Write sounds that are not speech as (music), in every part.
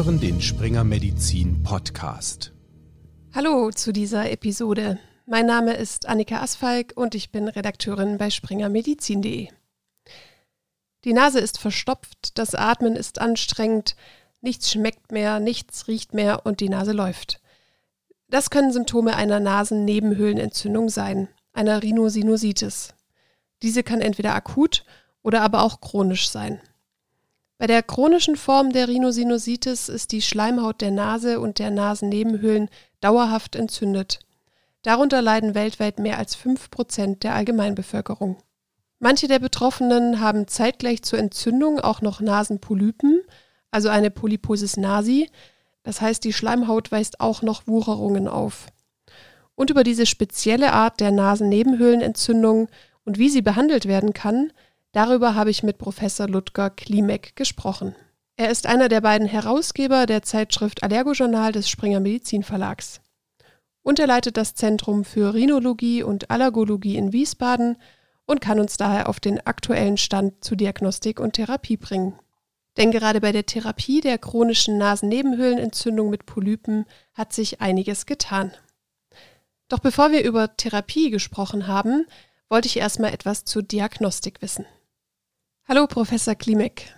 hören den Springer Medizin Podcast. Hallo zu dieser Episode. Mein Name ist Annika Asfalk und ich bin Redakteurin bei springermedizin.de. Die Nase ist verstopft, das Atmen ist anstrengend, nichts schmeckt mehr, nichts riecht mehr und die Nase läuft. Das können Symptome einer Nasennebenhöhlenentzündung sein, einer Rhinosinusitis. Diese kann entweder akut oder aber auch chronisch sein. Bei der chronischen Form der Rhinosinusitis ist die Schleimhaut der Nase und der Nasennebenhöhlen dauerhaft entzündet. Darunter leiden weltweit mehr als 5% der Allgemeinbevölkerung. Manche der Betroffenen haben zeitgleich zur Entzündung auch noch Nasenpolypen, also eine Polyposis nasi, das heißt die Schleimhaut weist auch noch Wucherungen auf. Und über diese spezielle Art der Nasennebenhöhlenentzündung und wie sie behandelt werden kann, Darüber habe ich mit Professor Ludger Klimek gesprochen. Er ist einer der beiden Herausgeber der Zeitschrift Allergojournal des Springer Medizin Verlags. Und er leitet das Zentrum für Rhinologie und Allergologie in Wiesbaden und kann uns daher auf den aktuellen Stand zu Diagnostik und Therapie bringen. Denn gerade bei der Therapie der chronischen Nasennebenhöhlenentzündung mit Polypen hat sich einiges getan. Doch bevor wir über Therapie gesprochen haben, wollte ich erstmal etwas zur Diagnostik wissen. Hallo, Professor Klimek.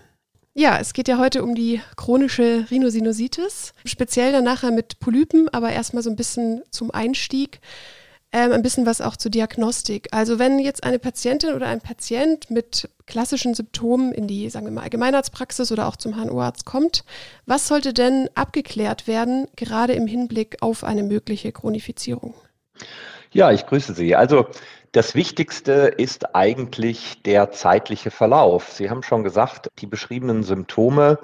Ja, es geht ja heute um die chronische Rhinosinusitis, speziell dann nachher mit Polypen, aber erstmal so ein bisschen zum Einstieg, ähm, ein bisschen was auch zur Diagnostik. Also wenn jetzt eine Patientin oder ein Patient mit klassischen Symptomen in die, sagen wir mal, Allgemeinarztpraxis oder auch zum HNO-Arzt kommt, was sollte denn abgeklärt werden, gerade im Hinblick auf eine mögliche Chronifizierung? Ja, ich grüße Sie. Also das Wichtigste ist eigentlich der zeitliche Verlauf. Sie haben schon gesagt, die beschriebenen Symptome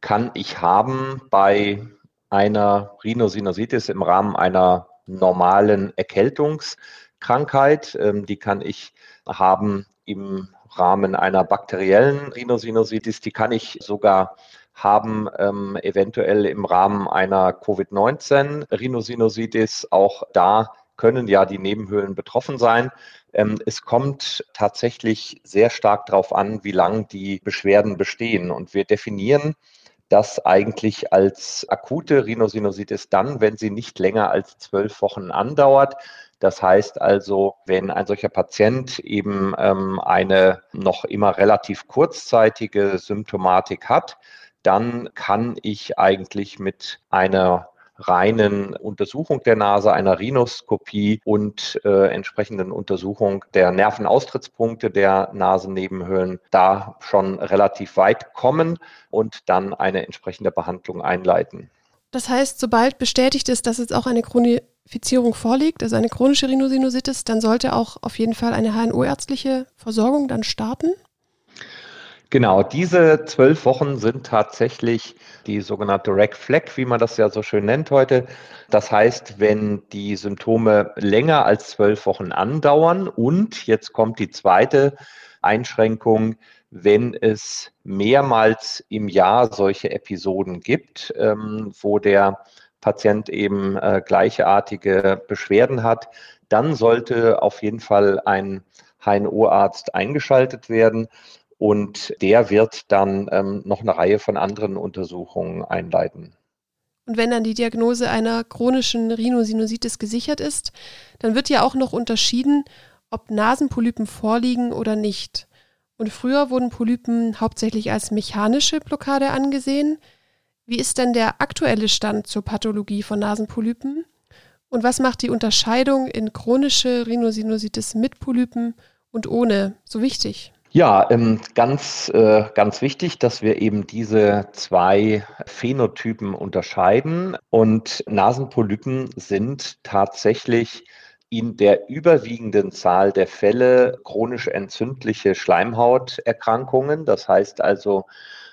kann ich haben bei einer Rhinosinusitis im Rahmen einer normalen Erkältungskrankheit. Ähm, die kann ich haben im Rahmen einer bakteriellen Rhinosinusitis. Die kann ich sogar haben ähm, eventuell im Rahmen einer Covid-19 Rhinosinusitis. Auch da können ja die Nebenhöhlen betroffen sein. Ähm, es kommt tatsächlich sehr stark darauf an, wie lang die Beschwerden bestehen. Und wir definieren das eigentlich als akute Rhinosinusitis dann, wenn sie nicht länger als zwölf Wochen andauert. Das heißt also, wenn ein solcher Patient eben ähm, eine noch immer relativ kurzzeitige Symptomatik hat, dann kann ich eigentlich mit einer reinen Untersuchung der Nase, einer Rhinoskopie und äh, entsprechenden Untersuchung der Nervenaustrittspunkte der Nasennebenhöhlen da schon relativ weit kommen und dann eine entsprechende Behandlung einleiten. Das heißt, sobald bestätigt ist, dass jetzt auch eine Chronifizierung vorliegt, also eine chronische Rhinosinusitis, dann sollte auch auf jeden Fall eine HNO-ärztliche Versorgung dann starten? Genau, diese zwölf Wochen sind tatsächlich die sogenannte Rec Flag, wie man das ja so schön nennt heute. Das heißt, wenn die Symptome länger als zwölf Wochen andauern und jetzt kommt die zweite Einschränkung, wenn es mehrmals im Jahr solche Episoden gibt, ähm, wo der Patient eben äh, gleichartige Beschwerden hat, dann sollte auf jeden Fall ein HNO-Arzt eingeschaltet werden. Und der wird dann ähm, noch eine Reihe von anderen Untersuchungen einleiten. Und wenn dann die Diagnose einer chronischen Rhinosinusitis gesichert ist, dann wird ja auch noch unterschieden, ob Nasenpolypen vorliegen oder nicht. Und früher wurden Polypen hauptsächlich als mechanische Blockade angesehen. Wie ist denn der aktuelle Stand zur Pathologie von Nasenpolypen? Und was macht die Unterscheidung in chronische Rhinosinusitis mit Polypen und ohne so wichtig? Ja, ähm, ganz, äh, ganz wichtig, dass wir eben diese zwei Phänotypen unterscheiden. Und Nasenpolypen sind tatsächlich in der überwiegenden Zahl der Fälle chronisch entzündliche Schleimhauterkrankungen. Das heißt also,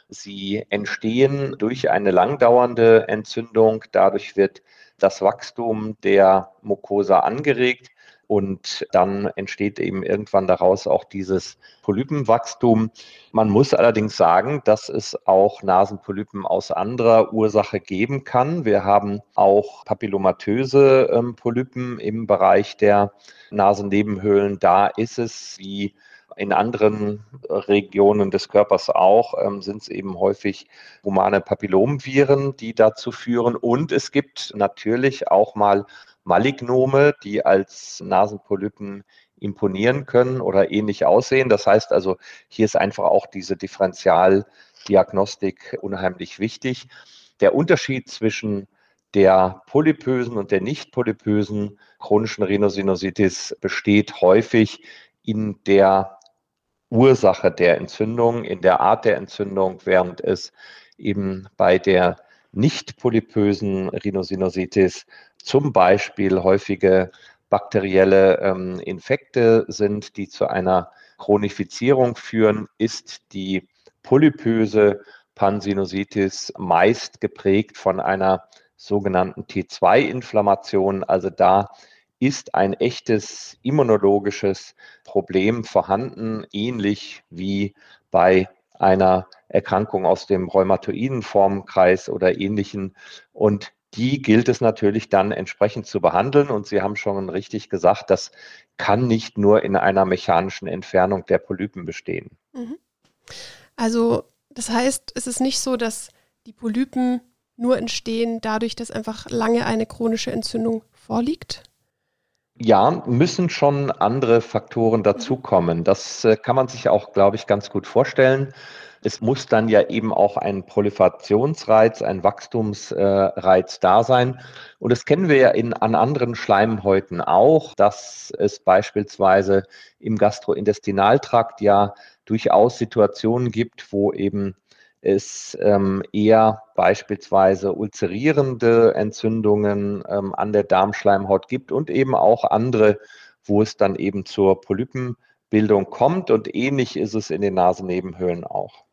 sie entstehen durch eine langdauernde Entzündung. Dadurch wird das Wachstum der Mucosa angeregt und dann entsteht eben irgendwann daraus auch dieses Polypenwachstum. Man muss allerdings sagen, dass es auch Nasenpolypen aus anderer Ursache geben kann. Wir haben auch papillomatöse ähm, Polypen im Bereich der Nasennebenhöhlen. Da ist es wie in anderen Regionen des Körpers auch, ähm, sind es eben häufig humane Papillomviren, die dazu führen. Und es gibt natürlich auch mal Malignome, die als Nasenpolypen imponieren können oder ähnlich aussehen. Das heißt also, hier ist einfach auch diese Differentialdiagnostik unheimlich wichtig. Der Unterschied zwischen der polypösen und der nicht polypösen chronischen Rhinosinusitis besteht häufig in der Ursache der Entzündung, in der Art der Entzündung, während es eben bei der nicht polypösen Rhinosinusitis zum Beispiel häufige bakterielle ähm, Infekte sind, die zu einer Chronifizierung führen, ist die polypöse Pansinusitis meist geprägt von einer sogenannten T2-Inflammation. Also da ist ein echtes immunologisches Problem vorhanden, ähnlich wie bei einer Erkrankung aus dem rheumatoiden Formkreis oder ähnlichen. Und die gilt es natürlich dann entsprechend zu behandeln. Und Sie haben schon richtig gesagt, das kann nicht nur in einer mechanischen Entfernung der Polypen bestehen. Mhm. Also das heißt, es ist nicht so, dass die Polypen nur entstehen dadurch, dass einfach lange eine chronische Entzündung vorliegt? Ja, müssen schon andere Faktoren dazukommen. Das äh, kann man sich auch, glaube ich, ganz gut vorstellen. Es muss dann ja eben auch ein Proliferationsreiz, ein Wachstumsreiz da sein. Und das kennen wir ja in, an anderen Schleimhäuten auch, dass es beispielsweise im Gastrointestinaltrakt ja durchaus Situationen gibt, wo eben es ähm, eher beispielsweise ulzerierende Entzündungen ähm, an der Darmschleimhaut gibt und eben auch andere, wo es dann eben zur Polypenbildung kommt. Und ähnlich ist es in den Nasennebenhöhlen auch.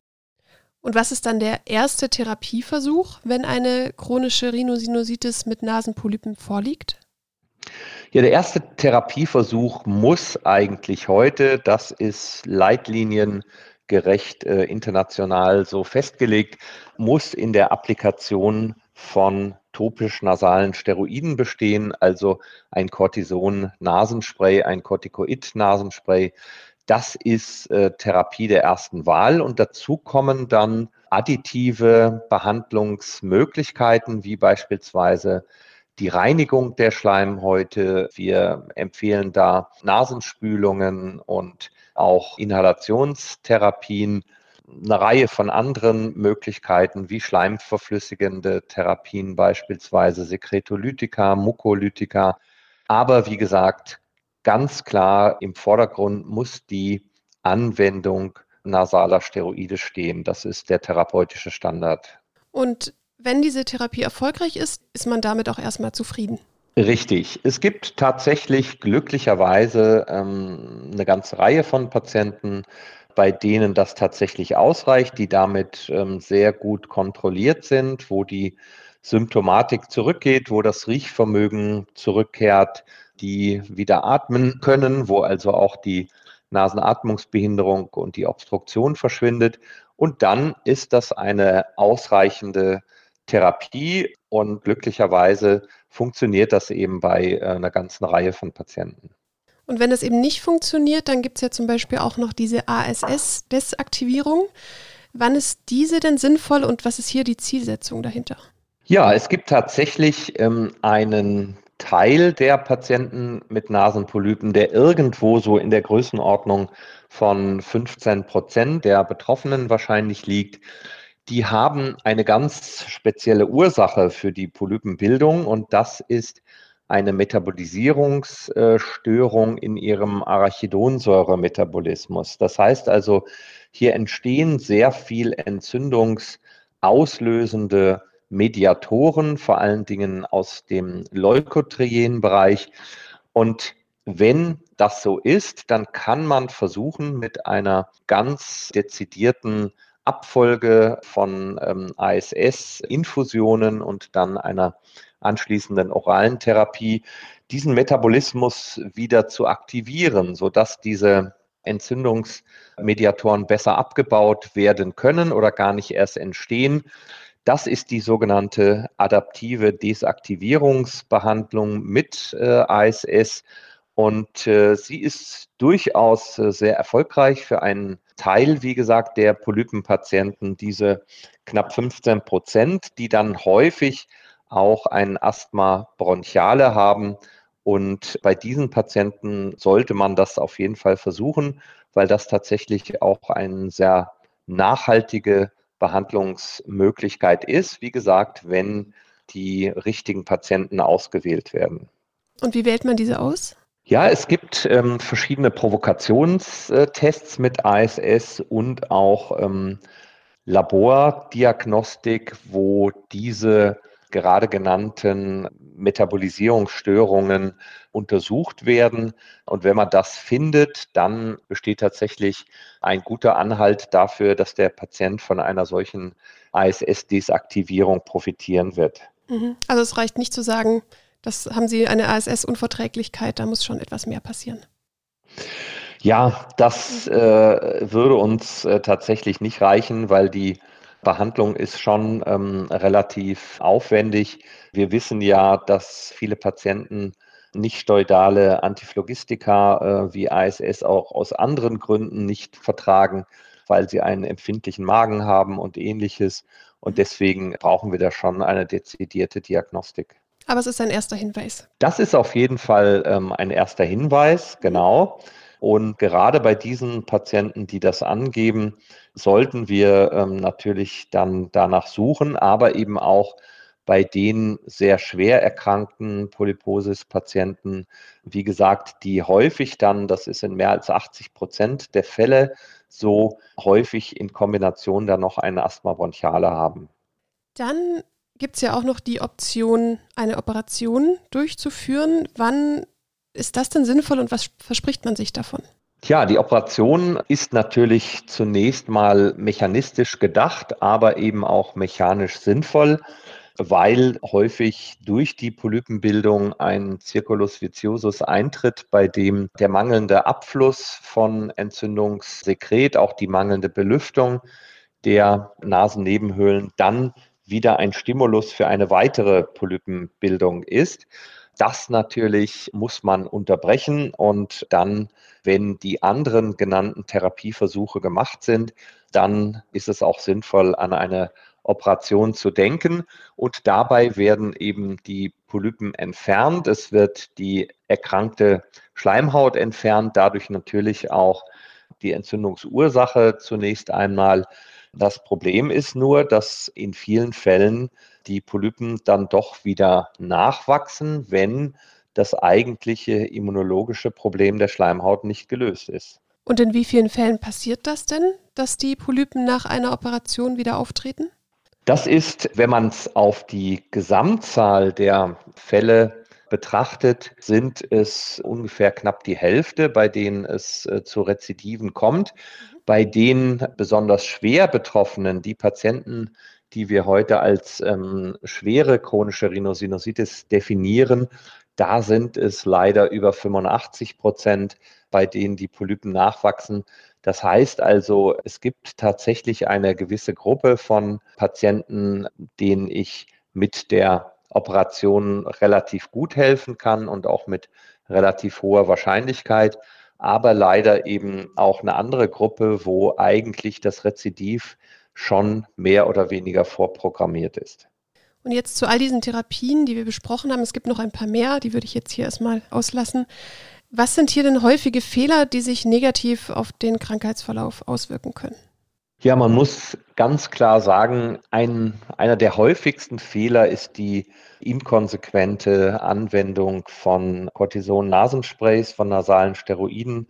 Und was ist dann der erste Therapieversuch, wenn eine chronische Rhinosinusitis mit Nasenpolypen vorliegt? Ja, der erste Therapieversuch muss eigentlich heute, das ist leitliniengerecht äh, international so festgelegt, muss in der Applikation von topisch-nasalen Steroiden bestehen, also ein Cortison-Nasenspray, ein Corticoid-Nasenspray, das ist äh, Therapie der ersten Wahl und dazu kommen dann additive Behandlungsmöglichkeiten, wie beispielsweise die Reinigung der Schleimhäute. Wir empfehlen da Nasenspülungen und auch Inhalationstherapien, eine Reihe von anderen Möglichkeiten wie schleimverflüssigende Therapien, beispielsweise Sekretolytika, Mukolytika. Aber wie gesagt, ganz klar im Vordergrund muss die Anwendung nasaler Steroide stehen. Das ist der therapeutische Standard. Und wenn diese Therapie erfolgreich ist, ist man damit auch erstmal zufrieden. Richtig. Es gibt tatsächlich glücklicherweise ähm, eine ganze Reihe von Patienten, bei denen das tatsächlich ausreicht, die damit ähm, sehr gut kontrolliert sind, wo die Symptomatik zurückgeht, wo das Riechvermögen zurückkehrt, die wieder atmen können, wo also auch die Nasenatmungsbehinderung und die Obstruktion verschwindet. Und dann ist das eine ausreichende Therapie und glücklicherweise funktioniert das eben bei äh, einer ganzen Reihe von Patienten. Und wenn das eben nicht funktioniert, dann gibt es ja zum Beispiel auch noch diese ASS-Desaktivierung. Wann ist diese denn sinnvoll und was ist hier die Zielsetzung dahinter? Ja, es gibt tatsächlich ähm, einen Teil der Patienten mit Nasenpolypen, der irgendwo so in der Größenordnung von 15 Prozent der Betroffenen wahrscheinlich liegt. Die haben eine ganz spezielle Ursache für die Polypenbildung und das ist eine Metabolisierungsstörung in ihrem Arachidonsäure-Metabolismus. Das heißt also, hier entstehen sehr viel entzündungsauslösende Mediatoren, vor allen Dingen aus dem Leukotrienbereich. Und wenn das so ist, dann kann man versuchen, mit einer ganz dezidierten Abfolge von ähm, ASS-Infusionen und dann einer anschließenden oralen Therapie diesen Metabolismus wieder zu aktivieren, sodass diese Entzündungsmediatoren besser abgebaut werden können oder gar nicht erst entstehen. Das ist die sogenannte adaptive Desaktivierungsbehandlung mit äh, ASS. Und äh, sie ist durchaus äh, sehr erfolgreich für einen Teil, wie gesagt, der Polypenpatienten, diese knapp 15 Prozent, die dann häufig auch ein Asthma bronchiale haben. Und bei diesen Patienten sollte man das auf jeden Fall versuchen, weil das tatsächlich auch eine sehr nachhaltige Behandlungsmöglichkeit ist. Wie gesagt, wenn die richtigen Patienten ausgewählt werden. Und wie wählt man diese aus? Ja, es gibt ähm, verschiedene Provokationstests mit ASS und auch ähm, Labordiagnostik, wo diese gerade genannten Metabolisierungsstörungen untersucht werden. Und wenn man das findet, dann besteht tatsächlich ein guter Anhalt dafür, dass der Patient von einer solchen ASS-Desaktivierung profitieren wird. Mhm. Also es reicht nicht zu sagen, das haben Sie eine ASS-Unverträglichkeit, da muss schon etwas mehr passieren. Ja, das äh, würde uns äh, tatsächlich nicht reichen, weil die Behandlung ist schon ähm, relativ aufwendig. Wir wissen ja, dass viele Patienten nicht steroidale Antiphlogistika äh, wie ASS auch aus anderen Gründen nicht vertragen, weil sie einen empfindlichen Magen haben und ähnliches. Und deswegen brauchen wir da schon eine dezidierte Diagnostik. Aber es ist ein erster Hinweis. Das ist auf jeden Fall ähm, ein erster Hinweis, genau. Und gerade bei diesen Patienten, die das angeben, sollten wir ähm, natürlich dann danach suchen, aber eben auch bei den sehr schwer erkrankten Polyposis-Patienten, wie gesagt, die häufig dann, das ist in mehr als 80 Prozent der Fälle, so häufig in Kombination dann noch eine Asthma bronchiale haben. Dann gibt es ja auch noch die Option, eine Operation durchzuführen. Wann ist das denn sinnvoll und was verspricht man sich davon? Tja, die Operation ist natürlich zunächst mal mechanistisch gedacht, aber eben auch mechanisch sinnvoll, weil häufig durch die Polypenbildung ein Circulus viciosus eintritt, bei dem der mangelnde Abfluss von Entzündungssekret, auch die mangelnde Belüftung der Nasennebenhöhlen dann wieder ein Stimulus für eine weitere Polypenbildung ist. Das natürlich muss man unterbrechen und dann, wenn die anderen genannten Therapieversuche gemacht sind, dann ist es auch sinnvoll, an eine Operation zu denken. Und dabei werden eben die Polypen entfernt. Es wird die erkrankte Schleimhaut entfernt, dadurch natürlich auch die Entzündungsursache zunächst einmal das Problem ist nur, dass in vielen Fällen die Polypen dann doch wieder nachwachsen, wenn das eigentliche immunologische Problem der Schleimhaut nicht gelöst ist. Und in wie vielen Fällen passiert das denn, dass die Polypen nach einer Operation wieder auftreten? Das ist, wenn man es auf die Gesamtzahl der Fälle betrachtet, sind es ungefähr knapp die Hälfte, bei denen es äh, zu Rezidiven kommt. Mhm. Bei den besonders schwer Betroffenen, die Patienten, die wir heute als ähm, schwere chronische Rhinosinusitis definieren, da sind es leider über 85 Prozent, bei denen die Polypen nachwachsen. Das heißt also, es gibt tatsächlich eine gewisse Gruppe von Patienten, denen ich mit der Operation relativ gut helfen kann und auch mit relativ hoher Wahrscheinlichkeit aber leider eben auch eine andere Gruppe, wo eigentlich das Rezidiv schon mehr oder weniger vorprogrammiert ist. Und jetzt zu all diesen Therapien, die wir besprochen haben, es gibt noch ein paar mehr, die würde ich jetzt hier erstmal auslassen. Was sind hier denn häufige Fehler, die sich negativ auf den Krankheitsverlauf auswirken können? Ja, man muss ganz klar sagen, ein, einer der häufigsten Fehler ist die inkonsequente Anwendung von Cortison-Nasensprays, von nasalen Steroiden.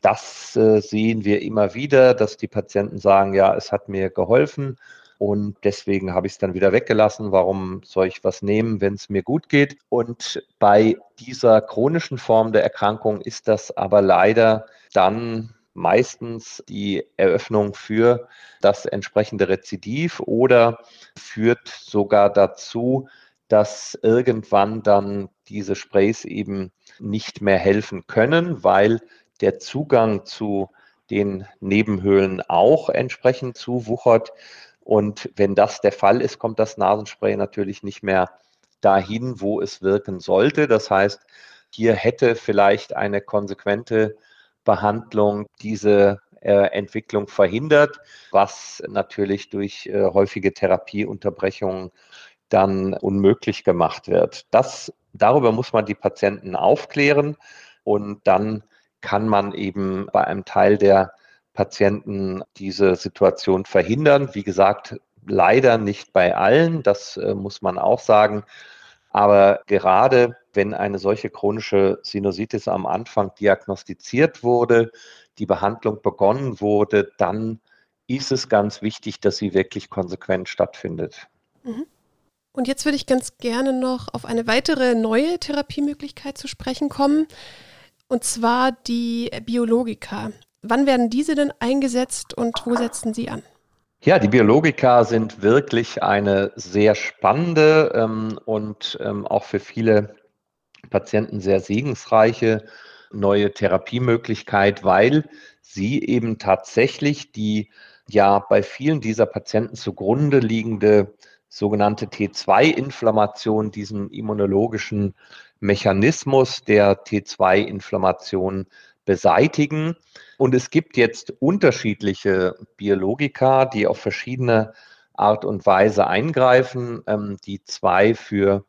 Das äh, sehen wir immer wieder, dass die Patienten sagen, ja, es hat mir geholfen und deswegen habe ich es dann wieder weggelassen. Warum soll ich was nehmen, wenn es mir gut geht? Und bei dieser chronischen Form der Erkrankung ist das aber leider dann meistens die Eröffnung für das entsprechende Rezidiv oder führt sogar dazu, dass irgendwann dann diese Sprays eben nicht mehr helfen können, weil der Zugang zu den Nebenhöhlen auch entsprechend zuwuchert. Und wenn das der Fall ist, kommt das Nasenspray natürlich nicht mehr dahin, wo es wirken sollte. Das heißt, hier hätte vielleicht eine konsequente Behandlung diese äh, Entwicklung verhindert, was natürlich durch äh, häufige Therapieunterbrechungen dann unmöglich gemacht wird. Das, darüber muss man die Patienten aufklären und dann kann man eben bei einem Teil der Patienten diese Situation verhindern. Wie gesagt, leider nicht bei allen, das äh, muss man auch sagen. Aber gerade wenn eine solche chronische Sinusitis am Anfang diagnostiziert wurde, die Behandlung begonnen wurde, dann ist es ganz wichtig, dass sie wirklich konsequent stattfindet. Mhm. Und jetzt würde ich ganz gerne noch auf eine weitere neue Therapiemöglichkeit zu sprechen kommen, und zwar die Biologika. Wann werden diese denn eingesetzt und wo setzen sie an? Ja, die Biologika sind wirklich eine sehr spannende ähm, und ähm, auch für viele Patienten sehr segensreiche neue Therapiemöglichkeit, weil sie eben tatsächlich die ja bei vielen dieser Patienten zugrunde liegende sogenannte T2-Inflammation, diesen immunologischen Mechanismus der T2-Inflammation beseitigen. Und es gibt jetzt unterschiedliche Biologika, die auf verschiedene Art und Weise eingreifen. Ähm, die zwei für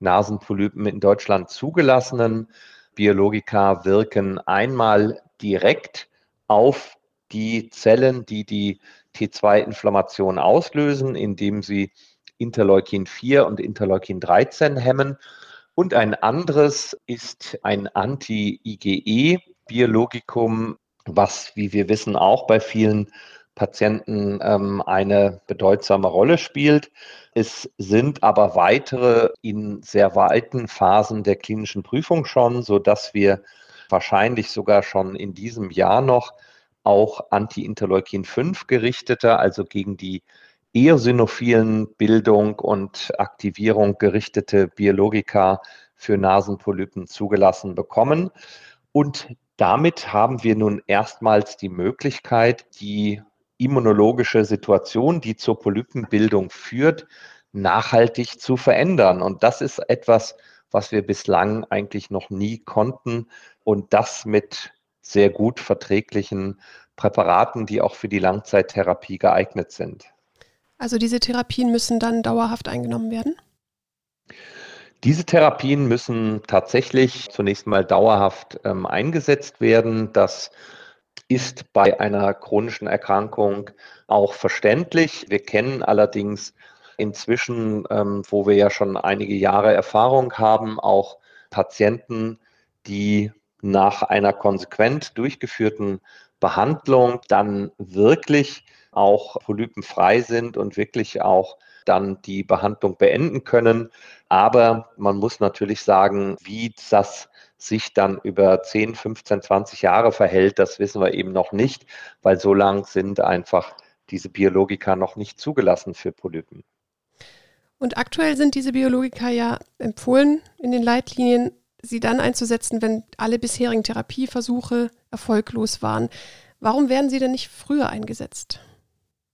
Nasenpolypen in Deutschland zugelassenen Biologika wirken einmal direkt auf die Zellen, die die T2-Inflammation auslösen, indem sie Interleukin 4 und Interleukin 13 hemmen. Und ein anderes ist ein Anti-IgE-Biologikum, was, wie wir wissen, auch bei vielen Patienten ähm, eine bedeutsame Rolle spielt. Es sind aber weitere in sehr weiten Phasen der klinischen Prüfung schon, sodass wir wahrscheinlich sogar schon in diesem Jahr noch auch Anti-Interleukin 5 gerichtete, also gegen die eosinophilen Bildung und Aktivierung gerichtete Biologika für Nasenpolypen zugelassen bekommen. Und damit haben wir nun erstmals die Möglichkeit, die immunologische Situation, die zur Polypenbildung führt, nachhaltig zu verändern. Und das ist etwas, was wir bislang eigentlich noch nie konnten und das mit sehr gut verträglichen Präparaten, die auch für die Langzeittherapie geeignet sind. Also diese Therapien müssen dann dauerhaft eingenommen werden? Diese Therapien müssen tatsächlich zunächst mal dauerhaft ähm, eingesetzt werden. Das ist bei einer chronischen Erkrankung auch verständlich. Wir kennen allerdings inzwischen, ähm, wo wir ja schon einige Jahre Erfahrung haben, auch Patienten, die nach einer konsequent durchgeführten Behandlung dann wirklich auch polypenfrei sind und wirklich auch dann die Behandlung beenden können. Aber man muss natürlich sagen, wie das sich dann über 10, 15, 20 Jahre verhält, das wissen wir eben noch nicht, weil so lang sind einfach diese Biologika noch nicht zugelassen für Polypen. Und aktuell sind diese Biologika ja empfohlen in den Leitlinien, sie dann einzusetzen, wenn alle bisherigen Therapieversuche erfolglos waren. Warum werden sie denn nicht früher eingesetzt?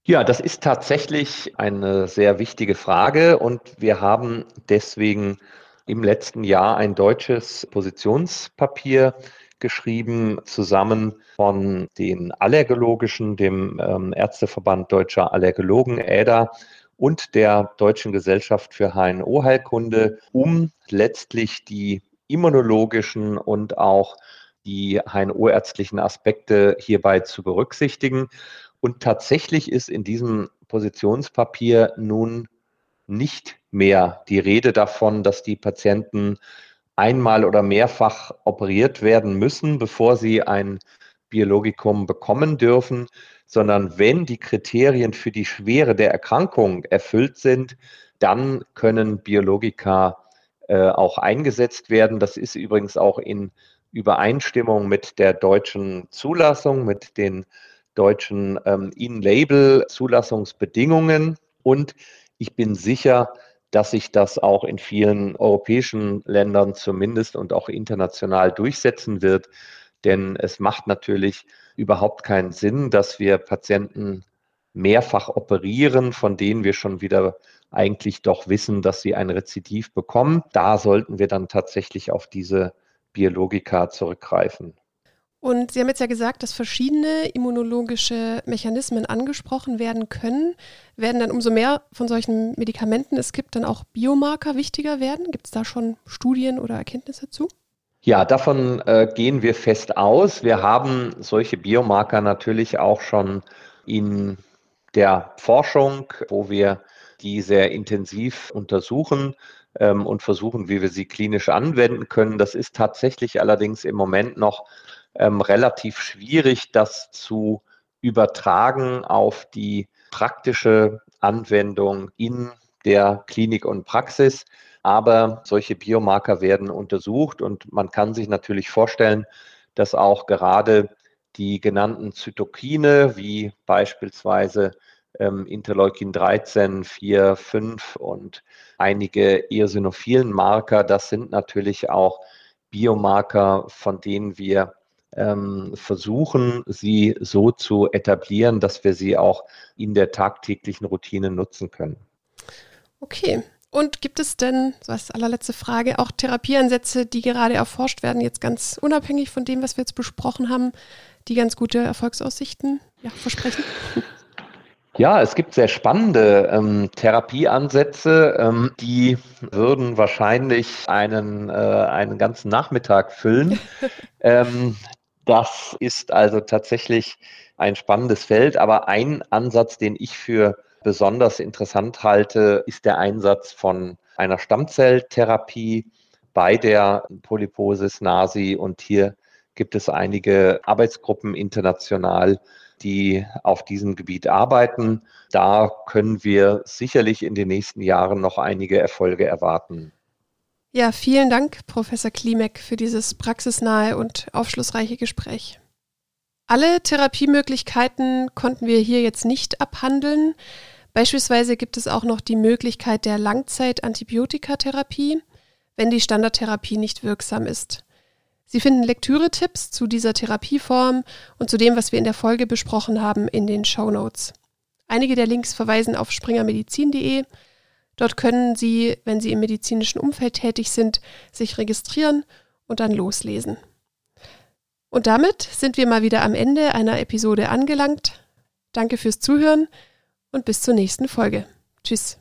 Ja, das ist tatsächlich eine sehr wichtige Frage und wir haben deswegen im letzten Jahr ein deutsches Positionspapier geschrieben, zusammen von den Allergologischen, dem ähm, Ärzteverband Deutscher Allergologen, ÄDA, und der Deutschen Gesellschaft für HNO-Heilkunde, um letztlich die immunologischen und auch die HNO-ärztlichen Aspekte hierbei zu berücksichtigen. Und tatsächlich ist in diesem Positionspapier nun nicht mehr die Rede davon, dass die Patienten einmal oder mehrfach operiert werden müssen, bevor sie ein Biologikum bekommen dürfen, sondern wenn die Kriterien für die Schwere der Erkrankung erfüllt sind, dann können Biologika äh, auch eingesetzt werden. Das ist übrigens auch in Übereinstimmung mit der deutschen Zulassung, mit den deutschen ähm, In-Label-Zulassungsbedingungen. Und ich bin sicher, dass sich das auch in vielen europäischen Ländern zumindest und auch international durchsetzen wird. Denn es macht natürlich überhaupt keinen Sinn, dass wir Patienten mehrfach operieren, von denen wir schon wieder eigentlich doch wissen, dass sie ein Rezidiv bekommen. Da sollten wir dann tatsächlich auf diese Biologika zurückgreifen. Und Sie haben jetzt ja gesagt, dass verschiedene immunologische Mechanismen angesprochen werden können. Werden dann umso mehr von solchen Medikamenten es gibt, dann auch Biomarker wichtiger werden? Gibt es da schon Studien oder Erkenntnisse zu? Ja, davon äh, gehen wir fest aus. Wir haben solche Biomarker natürlich auch schon in der Forschung, wo wir die sehr intensiv untersuchen ähm, und versuchen, wie wir sie klinisch anwenden können. Das ist tatsächlich allerdings im Moment noch ähm, relativ schwierig, das zu übertragen auf die praktische Anwendung in der Klinik und Praxis. Aber solche Biomarker werden untersucht und man kann sich natürlich vorstellen, dass auch gerade die genannten Zytokine, wie beispielsweise ähm, Interleukin 13, 4, 5 und einige eosinophilen Marker, das sind natürlich auch Biomarker, von denen wir versuchen, sie so zu etablieren, dass wir sie auch in der tagtäglichen Routine nutzen können. Okay. Und gibt es denn, so als allerletzte Frage, auch Therapieansätze, die gerade erforscht werden, jetzt ganz unabhängig von dem, was wir jetzt besprochen haben, die ganz gute Erfolgsaussichten ja, versprechen? (laughs) Ja, es gibt sehr spannende ähm, Therapieansätze, ähm, die würden wahrscheinlich einen, äh, einen ganzen Nachmittag füllen. (laughs) ähm, das ist also tatsächlich ein spannendes Feld, aber ein Ansatz, den ich für besonders interessant halte, ist der Einsatz von einer Stammzelltherapie bei der Polyposis nasi und hier gibt es einige Arbeitsgruppen international, die auf diesem Gebiet arbeiten. Da können wir sicherlich in den nächsten Jahren noch einige Erfolge erwarten. Ja, vielen Dank, Professor Klimek, für dieses praxisnahe und aufschlussreiche Gespräch. Alle Therapiemöglichkeiten konnten wir hier jetzt nicht abhandeln. Beispielsweise gibt es auch noch die Möglichkeit der Langzeit-Antibiotikatherapie, wenn die Standardtherapie nicht wirksam ist. Sie finden Lektüre-Tipps zu dieser Therapieform und zu dem, was wir in der Folge besprochen haben, in den Show Notes. Einige der Links verweisen auf springermedizin.de Dort können Sie, wenn Sie im medizinischen Umfeld tätig sind, sich registrieren und dann loslesen. Und damit sind wir mal wieder am Ende einer Episode angelangt. Danke fürs Zuhören und bis zur nächsten Folge. Tschüss.